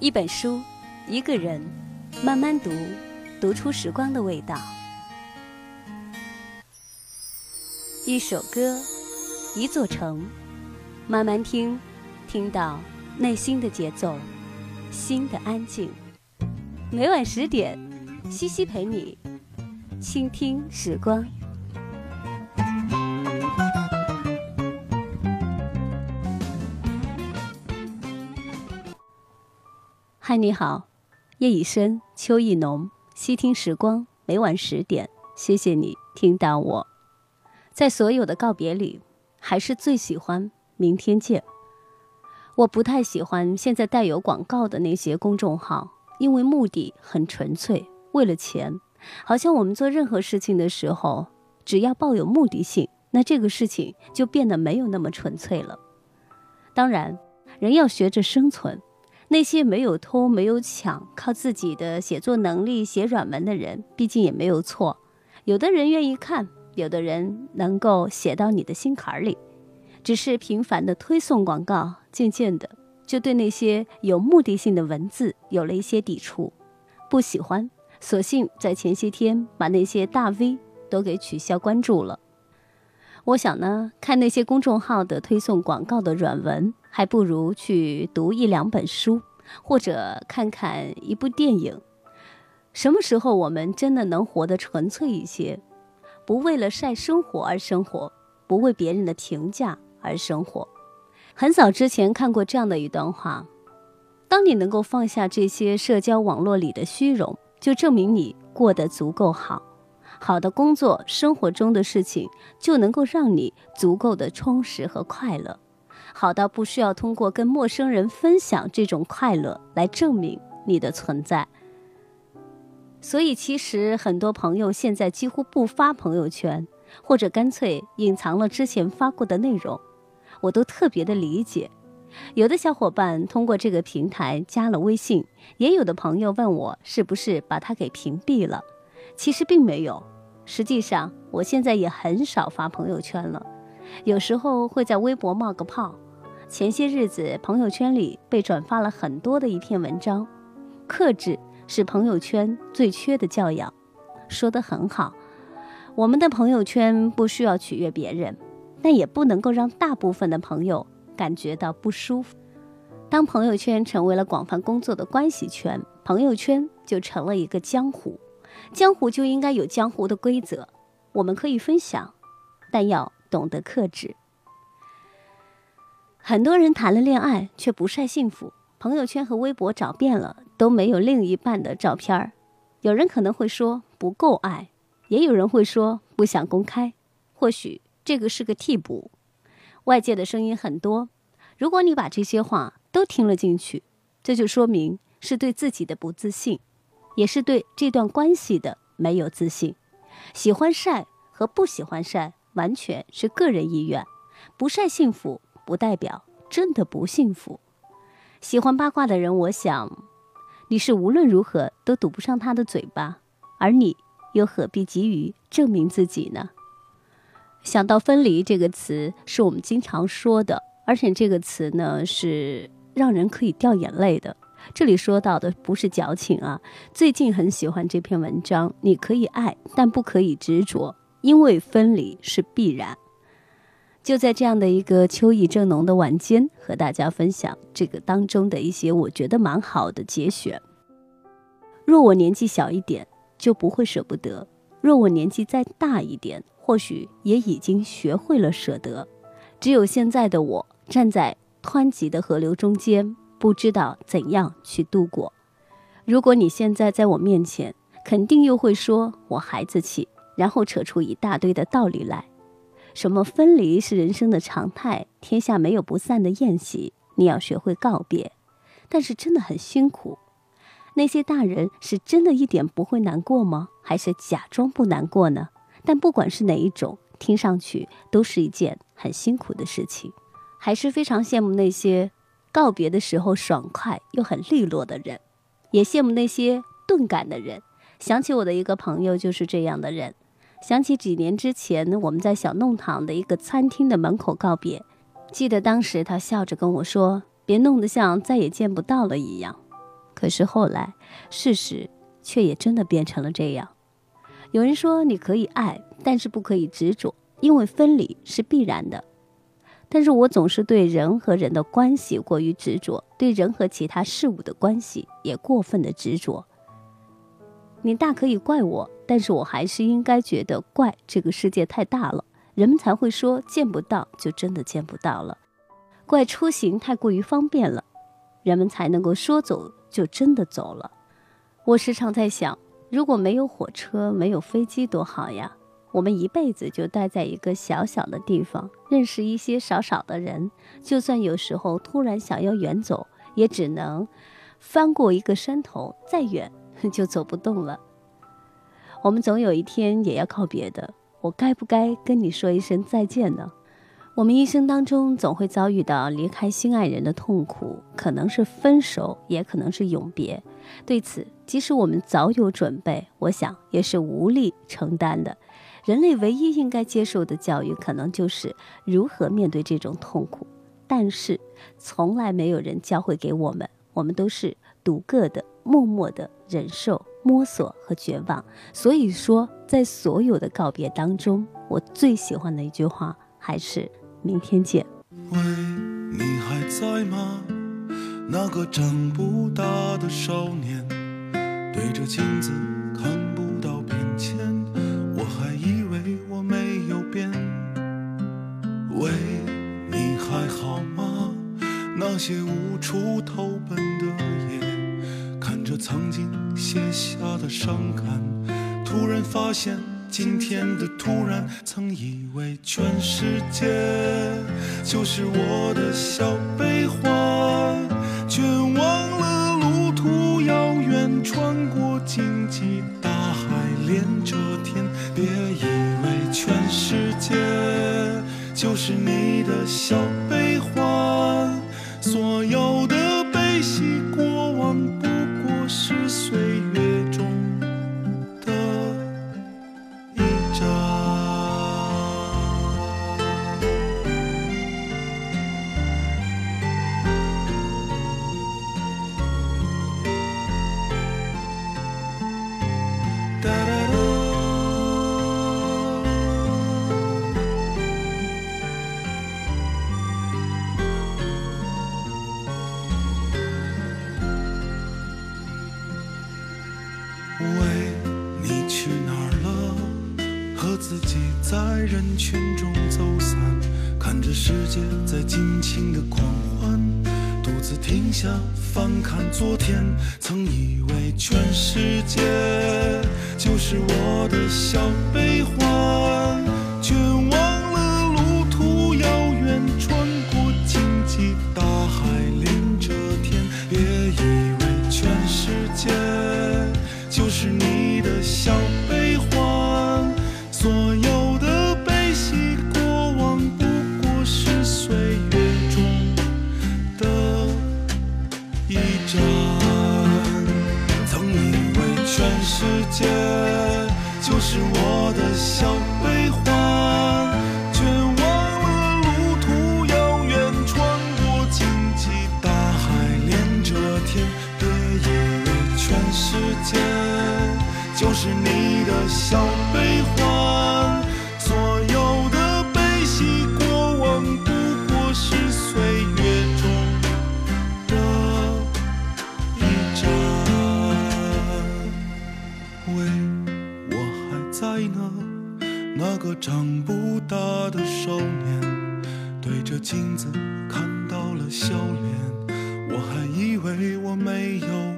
一本书，一个人，慢慢读，读出时光的味道。一首歌，一座城，慢慢听，听到内心的节奏，心的安静。每晚十点，西西陪你倾听时光。嗨，你好，夜已深，秋意浓，细听时光，每晚十点，谢谢你听到我。在所有的告别里，还是最喜欢明天见。我不太喜欢现在带有广告的那些公众号，因为目的很纯粹，为了钱。好像我们做任何事情的时候，只要抱有目的性，那这个事情就变得没有那么纯粹了。当然，人要学着生存。那些没有偷、没有抢，靠自己的写作能力写软文的人，毕竟也没有错。有的人愿意看，有的人能够写到你的心坎里。只是频繁的推送广告，渐渐的就对那些有目的性的文字有了一些抵触，不喜欢，索性在前些天把那些大 V 都给取消关注了。我想呢，看那些公众号的推送广告的软文。还不如去读一两本书，或者看看一部电影。什么时候我们真的能活得纯粹一些，不为了晒生活而生活，不为别人的评价而生活？很早之前看过这样的一段话：当你能够放下这些社交网络里的虚荣，就证明你过得足够好。好的工作，生活中的事情就能够让你足够的充实和快乐。好到不需要通过跟陌生人分享这种快乐来证明你的存在。所以，其实很多朋友现在几乎不发朋友圈，或者干脆隐藏了之前发过的内容，我都特别的理解。有的小伙伴通过这个平台加了微信，也有的朋友问我是不是把他给屏蔽了。其实并没有，实际上我现在也很少发朋友圈了，有时候会在微博冒个泡。前些日子，朋友圈里被转发了很多的一篇文章，克制是朋友圈最缺的教养，说得很好。我们的朋友圈不需要取悦别人，但也不能够让大部分的朋友感觉到不舒服。当朋友圈成为了广泛工作的关系圈，朋友圈就成了一个江湖，江湖就应该有江湖的规则。我们可以分享，但要懂得克制。很多人谈了恋爱却不晒幸福，朋友圈和微博找遍了都没有另一半的照片儿。有人可能会说不够爱，也有人会说不想公开。或许这个是个替补。外界的声音很多，如果你把这些话都听了进去，这就说明是对自己的不自信，也是对这段关系的没有自信。喜欢晒和不喜欢晒完全是个人意愿，不晒幸福。不代表真的不幸福。喜欢八卦的人，我想，你是无论如何都堵不上他的嘴巴，而你又何必急于证明自己呢？想到“分离”这个词，是我们经常说的，而且这个词呢是让人可以掉眼泪的。这里说到的不是矫情啊。最近很喜欢这篇文章，你可以爱，但不可以执着，因为分离是必然。就在这样的一个秋意正浓的晚间，和大家分享这个当中的一些我觉得蛮好的节选。若我年纪小一点，就不会舍不得；若我年纪再大一点，或许也已经学会了舍得。只有现在的我，站在湍急的河流中间，不知道怎样去度过。如果你现在在我面前，肯定又会说我孩子气，然后扯出一大堆的道理来。什么分离是人生的常态，天下没有不散的宴席，你要学会告别，但是真的很辛苦。那些大人是真的一点不会难过吗？还是假装不难过呢？但不管是哪一种，听上去都是一件很辛苦的事情。还是非常羡慕那些告别的时候爽快又很利落的人，也羡慕那些钝感的人。想起我的一个朋友就是这样的人。想起几年之前，我们在小弄堂的一个餐厅的门口告别，记得当时他笑着跟我说：“别弄得像再也见不到了一样。”可是后来，事实却也真的变成了这样。有人说你可以爱，但是不可以执着，因为分离是必然的。但是我总是对人和人的关系过于执着，对人和其他事物的关系也过分的执着。你大可以怪我，但是我还是应该觉得怪这个世界太大了，人们才会说见不到就真的见不到了；怪出行太过于方便了，人们才能够说走就真的走了。我时常在想，如果没有火车，没有飞机，多好呀！我们一辈子就待在一个小小的地方，认识一些少少的人。就算有时候突然想要远走，也只能翻过一个山头，再远就走不动了。我们总有一天也要告别的，我该不该跟你说一声再见呢？我们一生当中总会遭遇到离开心爱人的痛苦，可能是分手，也可能是永别。对此，即使我们早有准备，我想也是无力承担的。人类唯一应该接受的教育，可能就是如何面对这种痛苦。但是，从来没有人教会给我们，我们都是独个的、默默的忍受、摸索和绝望。所以说，在所有的告别当中，我最喜欢的一句话还是“明天见”。喂，你还在吗？那个长不大的少年，对着镜子看不到变迁，我还以为我没有变。喂，你还好吗。那些无处投奔的夜，着曾经写下的伤感，突然发现今天的突然，曾以为全世界就是我的笑喂，你去哪了？和自己在人群中走散，看着世界在尽情的狂欢。停下翻看昨天，曾以为全世界就是我的小悲欢，那个长不大的少年，对着镜子看到了笑脸，我还以为我没有。